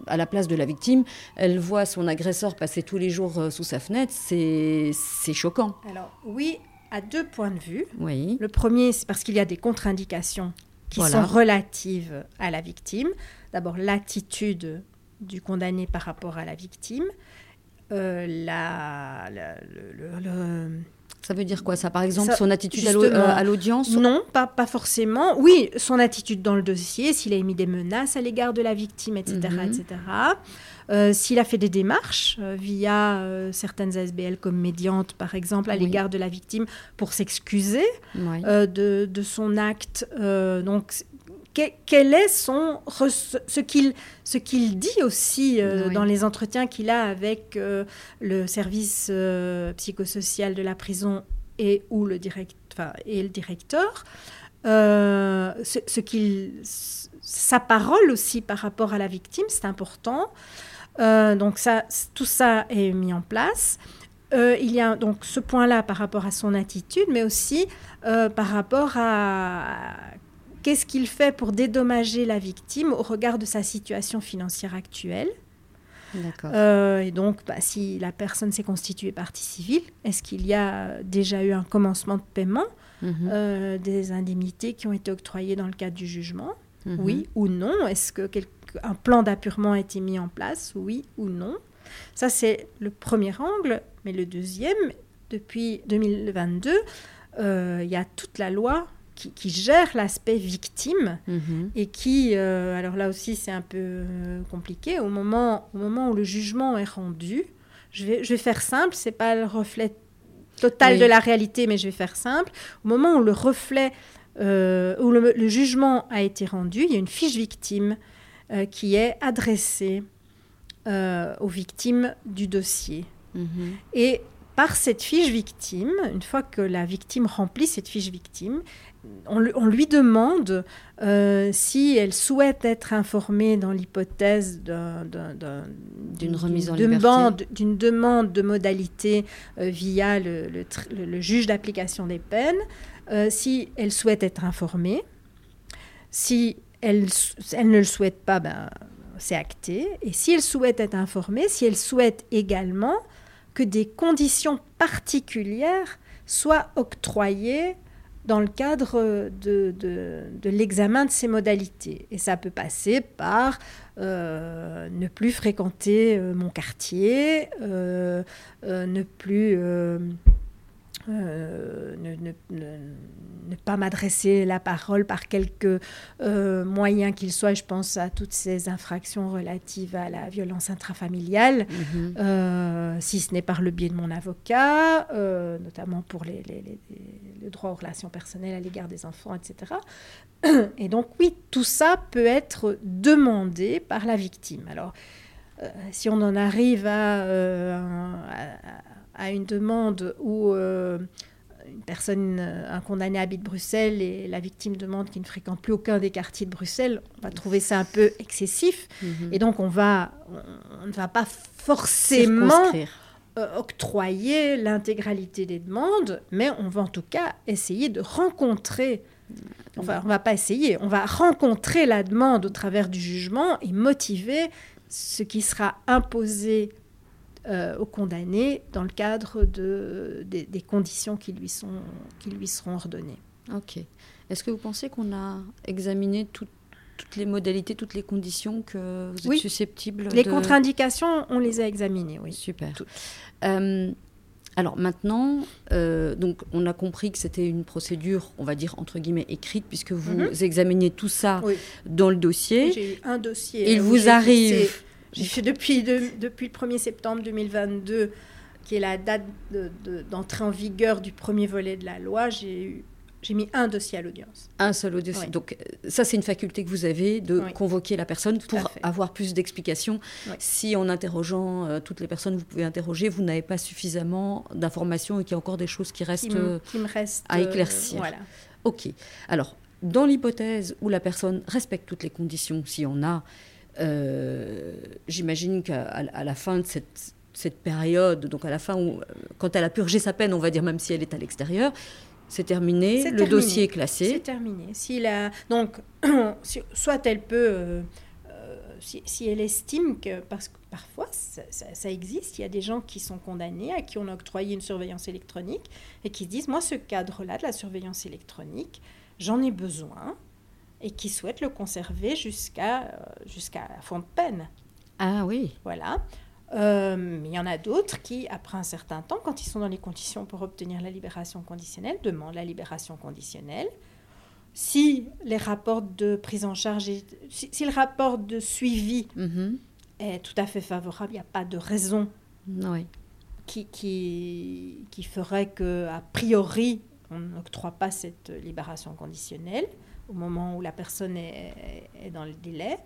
Speaker 1: à la place de la victime, elle voit son agresseur passer tous les jours euh, sous sa fenêtre, c'est choquant.
Speaker 2: Alors oui, à deux points de vue.
Speaker 1: Oui.
Speaker 2: Le premier, c'est parce qu'il y a des contre-indications qui sont relatives à la victime. D'abord, l'attitude du condamné par rapport à la victime. Euh, la, le,
Speaker 1: ça veut dire quoi ça? Par exemple, son attitude euh, à l'audience?
Speaker 2: Non, pas, pas forcément. Oui, son attitude dans le dossier, s'il a émis des menaces à l'égard de la victime, etc. etc. Euh, s'il a fait des démarches euh, via euh, certaines ASBL comme médiante, par exemple, à l'égard de la victime pour s'excuser de, son acte. donc, quel est son ce qu'il ce qu'il dit aussi dans les entretiens qu'il a avec le service psychosocial de la prison et ou le direct et le directeur ce, ce qu'il sa parole aussi par rapport à la victime c'est important euh, donc ça, tout ça est mis en place. Euh, il y a donc ce point-là par rapport à son attitude, mais aussi euh, par rapport à qu'est-ce qu'il fait pour dédommager la victime au regard de sa situation financière actuelle. et donc, bah, si la personne s'est constituée partie civile, est-ce qu'il y a déjà eu un commencement de paiement mhm. des indemnités qui ont été octroyées dans le cadre du jugement mhm. Oui ou non Est-ce que quelque un plan d'appurement a été mis en place, oui ou non. Ça, c'est le premier angle. Mais le deuxième, depuis 2022, euh, il y a toute la loi qui, gère l'aspect victime mhm. et qui, euh, alors là aussi c'est un peu euh, compliqué, au moment, au moment où le jugement est rendu, je vais, je vais faire simple, c'est pas le reflet total de la réalité, mais je vais faire simple, au moment où le reflet, où le, jugement a été rendu, il y a une fiche victime euh, qui est adressée euh, aux victimes du dossier. Mhm. Et par cette fiche victime, une fois que la victime remplit cette fiche victime, on, lui demande euh, si elle souhaite être informée dans l'hypothèse d'une
Speaker 1: remise en
Speaker 2: liberté, d'une demande de modalité via le, le, juge d'application des peines, si elle souhaite être informée, si elle, ne le souhaite pas, ben, c'est acté. Et si elle souhaite être informée, si elle souhaite également que des conditions particulières soient octroyées dans le cadre de, l'examen de ces modalités. Et ça peut passer par euh, ne plus fréquenter euh, mon quartier, euh, ne plus euh, ne, pas m'adresser la parole par quelque euh, moyen qu'il soit. Je pense à toutes ces infractions relatives à la violence intrafamiliale, mhm. euh, si ce n'est par le biais de mon avocat, notamment pour les, le droit aux relations personnelles à l'égard des enfants, etc. Et donc oui, tout ça peut être demandé par la victime. Alors, si on en arrive à, à une demande où euh, une personne, un condamné habite Bruxelles et la victime demande qu'il ne fréquente plus aucun des quartiers de Bruxelles, on va trouver ça un peu excessif. Mhm. Et donc on, va, on, ne va pas forcément euh, octroyer l'intégralité des demandes, mais on va en tout cas essayer de rencontrer Enfin, on va pas essayer, on va rencontrer la demande au travers du jugement et motiver ce qui sera imposé euh, aux condamnés dans le cadre de, des, conditions qui lui, sont, qui lui seront ordonnées.
Speaker 1: Ok. Est-ce que vous pensez qu'on a examiné toutes les modalités, toutes les conditions que vous êtes oui. susceptibles
Speaker 2: Les contre-indications, on les a examinées, oui.
Speaker 1: Super. Euh, alors maintenant, euh, donc on a compris que c'était une procédure, on va dire entre guillemets écrite, puisque vous mhm. examinez tout ça dans le dossier.
Speaker 2: J'ai eu un dossier.
Speaker 1: Il vous arrive
Speaker 2: depuis, depuis le 1er septembre 2022, qui est la date d'entrée en vigueur du premier volet de la loi, j'ai mis un dossier à l'audience.
Speaker 1: Un seul audience. Donc euh, ça, c'est une faculté que vous avez de convoquer la personne pour avoir plus d'explications. Si en interrogeant euh, toutes les personnes, vous pouvez interroger, vous n'avez pas suffisamment d'informations et qu'il y a encore des choses qui restent
Speaker 2: qui me,
Speaker 1: à éclaircir. voilà. Ok. Alors, dans l'hypothèse où la personne respecte toutes les conditions, s'il y en a, euh, j'imagine qu'à la fin de cette, cette, période, donc à la fin où, quand elle a purgé sa peine, on va dire même si elle est à l'extérieur, c'est terminé, le dossier est classé.
Speaker 2: C'est terminé. Si la, donc, soit elle peut, euh, euh, si, elle estime que, parce que parfois ça, ça, existe, il y a des gens qui sont condamnés, à qui on a octroyé une surveillance électronique, et qui se disent, moi ce cadre-là de la surveillance électronique, j'en ai besoin, et qui souhaitent le conserver jusqu'à euh, jusqu'à la fin de peine.
Speaker 1: Ah oui.
Speaker 2: Voilà. Euh, il y en a d'autres qui, après un certain temps, quand ils sont dans les conditions pour obtenir la libération conditionnelle, demandent la libération conditionnelle. Si les rapports de prise en charge, si, le rapport de suivi mhm. est tout à fait favorable, il n'y a pas de raison qui, qui, qui ferait que, a priori, on n'octroie pas cette libération conditionnelle au moment où la personne est, dans le délai.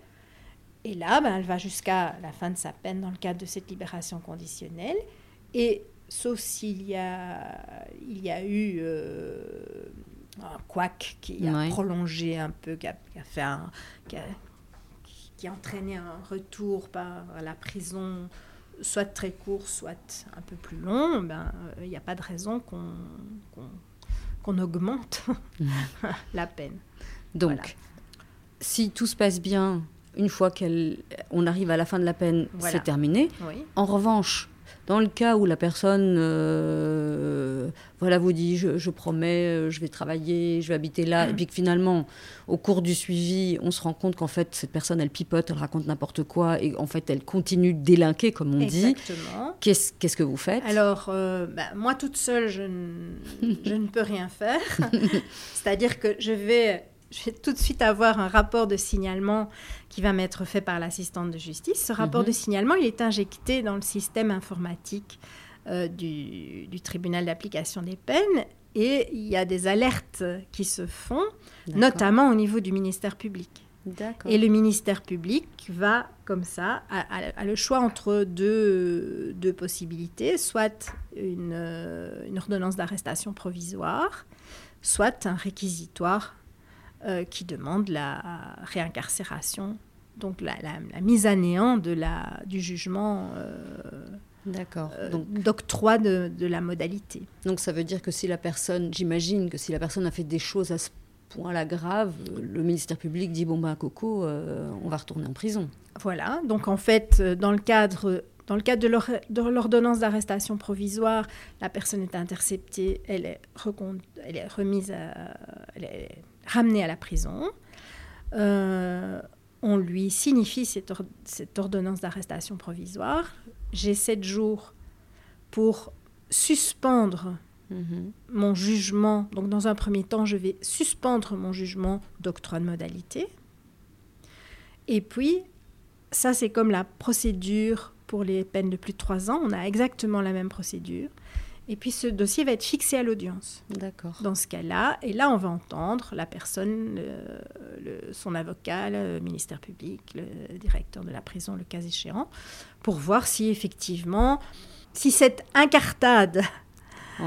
Speaker 2: Et là, ben, elle va jusqu'à la fin de sa peine dans le cadre de cette libération conditionnelle. Et sauf s'il y a, il y a eu euh, un couac qui a prolongé un peu, qui a, fait qui, a, entraîné un retour par la prison, soit très court, soit un peu plus long, ben, il n'y a pas de raison qu'on qu'on augmente la peine.
Speaker 1: Donc, si tout se passe bien, une fois qu'on arrive à la fin de la peine, c'est terminé. En revanche, dans le cas où la personne euh, voilà, vous dit je, promets, euh, je vais travailler, je vais habiter là, et puis que finalement, au cours du suivi, on se rend compte qu'en fait, cette personne, elle pipote, elle raconte n'importe quoi, et en fait, elle continue de délinquer, comme on
Speaker 2: Exactement.
Speaker 1: dit. Qu'est-ce, qu'est-ce que vous faites?
Speaker 2: Alors, euh, bah, moi, toute seule, je, je ne peux rien faire. C'est-à-dire que je vais je vais tout de suite avoir un rapport de signalement qui va m'être fait par l'assistante de justice. Ce rapport mhm. de signalement, il est injecté dans le système informatique euh, du, tribunal d'application des peines et il y a des alertes qui se font, notamment au niveau du ministère public. Et le ministère public va, comme ça, a, le choix entre deux, deux possibilités, soit une, euh, une ordonnance d'arrestation provisoire, soit un réquisitoire euh, qui demande la réincarcération, donc la, mise à néant de la, du jugement euh, euh d'octroi de, de, la modalité.
Speaker 1: Donc ça veut dire que si la personne, j'imagine que si la personne a fait des choses à ce point-là graves, le ministère public dit bon ben Coco, euh, on va retourner en prison.
Speaker 2: Voilà, donc en fait, dans le cadre dans le cadre de l'ordonnance d'arrestation provisoire, la personne est interceptée, elle est, elle est remise à, elle est ramené à la prison. Euh, on lui signifie cette, ordonnance d'arrestation provisoire. J'ai sept jours pour suspendre mhm. mon jugement. Donc, dans un premier temps, je vais suspendre mon jugement d'octroi de modalité. Et puis, ça, c'est comme la procédure pour les peines de plus de trois ans. On a exactement la même procédure. Et puis ce dossier va être fixé à l'audience.
Speaker 1: D'accord.
Speaker 2: Dans ce cas-là, et là on va entendre la personne, son avocat, le ministère public, le directeur de la prison, le cas échéant, pour voir si effectivement, si cette incartade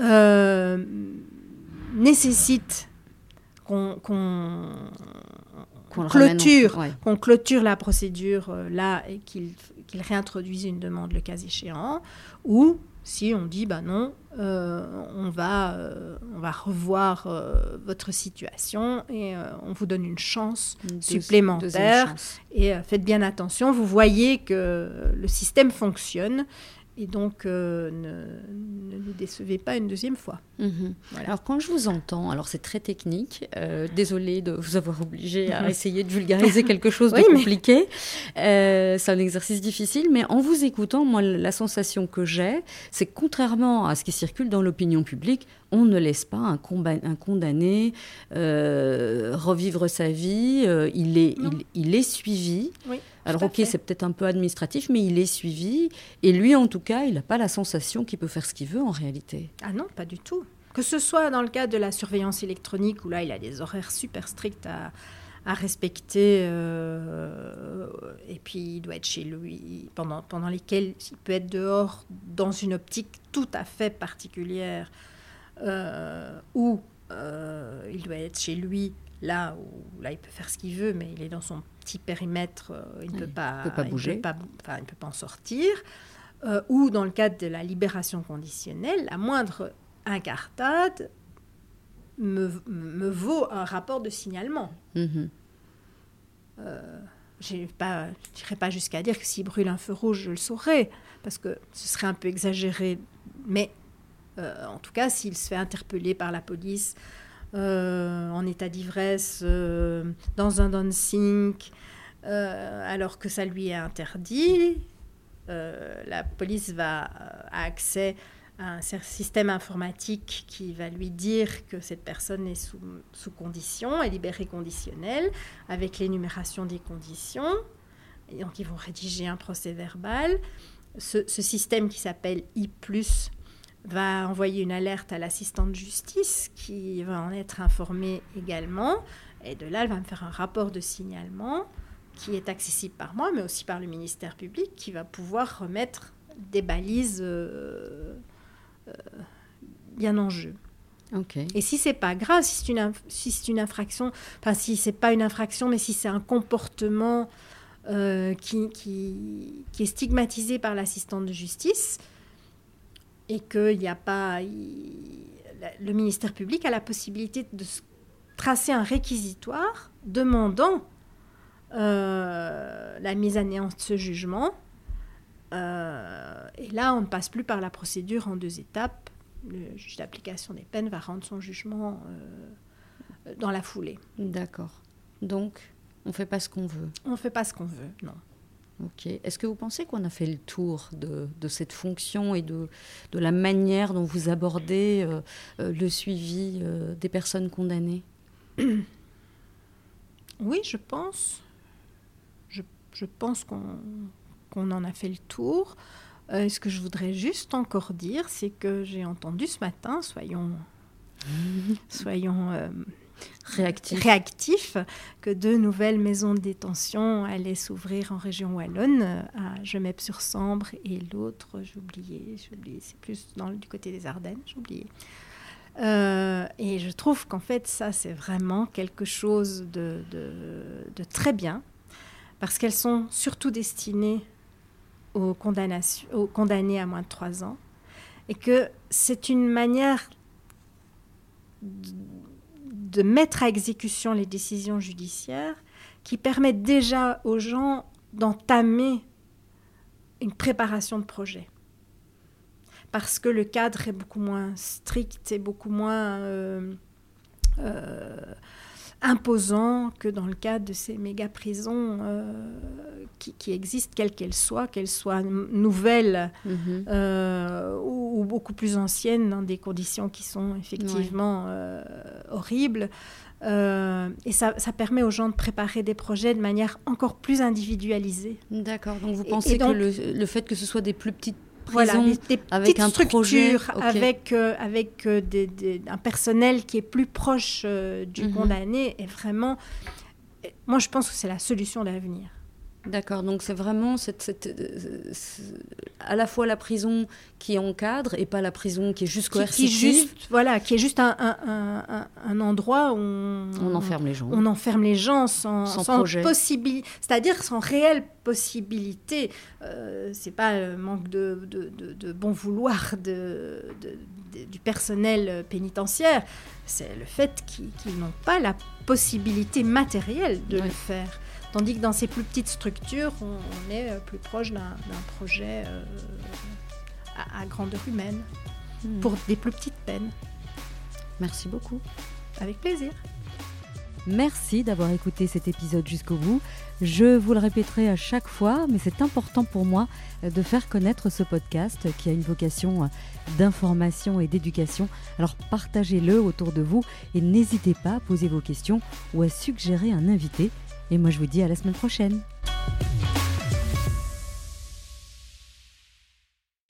Speaker 2: euh, nécessite qu'on clôture, qu'on clôture la procédure euh, là et qu'il réintroduise une demande le cas échéant, ou si on dit bah non, euh, on, va, euh, on va revoir votre situation et on vous donne une chance supplémentaire. Et faites bien attention, vous voyez que le système fonctionne et donc, euh, ne, nous décevez pas une deuxième fois.
Speaker 1: Mhm. Alors, quand je vous entends, alors c'est très technique, euh, désolé de vous avoir obligé à essayer de vulgariser quelque chose de compliqué. Euh, c'est un exercice difficile, mais en vous écoutant, moi, la sensation que j'ai, c'est que contrairement à ce qui circule dans l'opinion publique, on ne laisse pas un, un condamné revivre sa vie, il, est, il, il, est suivi.
Speaker 2: Oui.
Speaker 1: Alors ok, c'est peut-être un peu administratif, mais il est suivi. Et lui, en tout cas, il n'a pas la sensation qu'il peut faire ce qu'il veut en réalité.
Speaker 2: Ah non, pas du tout. Que ce soit dans le cas de la surveillance électronique, où là, il a des horaires super stricts à, respecter, euh, et puis il doit être chez lui, pendant, pendant lesquels il peut être dehors dans une optique tout à fait particulière, euh, où euh, il doit être chez lui là où là il peut faire ce qu'il veut, mais il est dans son petit périmètre, euh, il ne peut, pas,
Speaker 1: peut pas bouger,
Speaker 2: il peut il peut pas en sortir. Euh, ou dans le cadre de la libération conditionnelle, la moindre incartade me, me vaut un rapport de signalement.
Speaker 1: Mhm.
Speaker 2: Euh, je n'irai pas, pas jusqu'à dire que s'il brûle un feu rouge, je le saurais, parce que ce serait un peu exagéré. Mais en tout cas, s'il se fait interpeller par la police euh, en état d'ivresse euh, dans un dancing euh, alors que ça lui est interdit. la police va a accès à un système informatique qui va lui dire que cette personne est sous, sous condition, est libérée conditionnelle, avec l'énumération des conditions. Et donc ils vont rédiger un procès verbal. Ce, ce système qui s'appelle I ⁇ va envoyer une alerte à l'assistante de justice qui va en être informée également. Et de là, elle va me faire un rapport de signalement qui est accessible par moi, mais aussi par le ministère public, qui va pouvoir remettre des balises euh, euh, bien en jeu. Et si c'est pas grave, si c'est une, si une infraction, enfin si c'est pas une infraction, mais si c'est un comportement euh, qui, qui, qui, est stigmatisé par l'assistante de justice, et qu'il n'y a pas. le ministère public a la possibilité de tracer un réquisitoire demandant euh, la mise à néant de ce jugement. Euh, et là, on ne passe plus par la procédure en deux étapes. Le juge d'application des peines va rendre son jugement euh, dans la foulée.
Speaker 1: D'accord. Donc, on ne fait pas ce qu'on veut.
Speaker 2: On ne fait pas ce qu'on veut, non.
Speaker 1: Ok. Est-ce que vous pensez qu'on a fait le tour de, cette fonction et de, de, la manière dont vous abordez euh, euh, le suivi euh, des personnes condamnées?
Speaker 2: Oui, je pense. Je, je pense qu'on qu'on en a fait le tour. ce que je voudrais juste encore dire, c'est que j'ai entendu ce matin, soyons, soyons
Speaker 1: réactif.
Speaker 2: que deux nouvelles maisons de détention allaient s'ouvrir en région wallonne, à Gemep-sur-Sambre et l'autre, j'ai oublié, c'est plus dans, du côté des Ardennes, j'ai oublié. Euh, et je trouve qu'en fait, ça, c'est vraiment quelque chose de, très bien, parce qu'elles sont surtout destinées aux, condamnés à moins de trois ans, et que c'est une manière mettre à exécution les décisions judiciaires qui permettent déjà aux gens d'entamer une préparation de projet. Parce que le cadre est beaucoup moins strict et beaucoup moins euh, euh, imposant que dans le cadre de ces méga prisons euh, qui, existent, quelles qu'elles soient, qu'elles soient nouvelles mhm. euh, ou, beaucoup plus anciennes, dans des conditions qui sont effectivement horribles. et ça, permet aux gens de préparer des projets de manière encore plus individualisée.
Speaker 1: D'accord. Donc vous pensez que le, fait que ce soit des plus petites
Speaker 2: voilà, des, avec un avec, euh, avec euh, un personnel qui est plus proche euh, du mhm. condamné, est vraiment. Moi, je pense que c'est la solution d'avenir.
Speaker 1: D'accord, donc c'est vraiment cette, à la fois la prison qui encadre et pas la prison qui est juste coercitive.
Speaker 2: Qui, juste, voilà, qui est juste un, un, un, endroit où
Speaker 1: on, enferme les gens.
Speaker 2: On enferme les gens sans, sans, possibilité, c'est-à-dire sans réelle possibilité. Euh, c'est pas le manque de, de, de, bon vouloir de, du personnel pénitentiaire, c'est le fait qu'ils n'ont pas la possibilité matérielle de le faire. Tandis que dans ces plus petites structures, on, est euh, plus proche d'un projet euh, à, grandeur humaine, hmm. pour des plus petites peines.
Speaker 1: Merci beaucoup.
Speaker 2: Avec plaisir.
Speaker 1: Merci d'avoir écouté cet épisode jusqu'au bout. Je vous le répéterai à chaque fois, mais c'est important pour moi euh, de faire connaître ce podcast qui a une vocation d'information et d'éducation. Alors partagez-le autour de vous et n'hésitez pas à poser vos questions ou à suggérer un invité. Et moi, je vous dis à la semaine prochaine.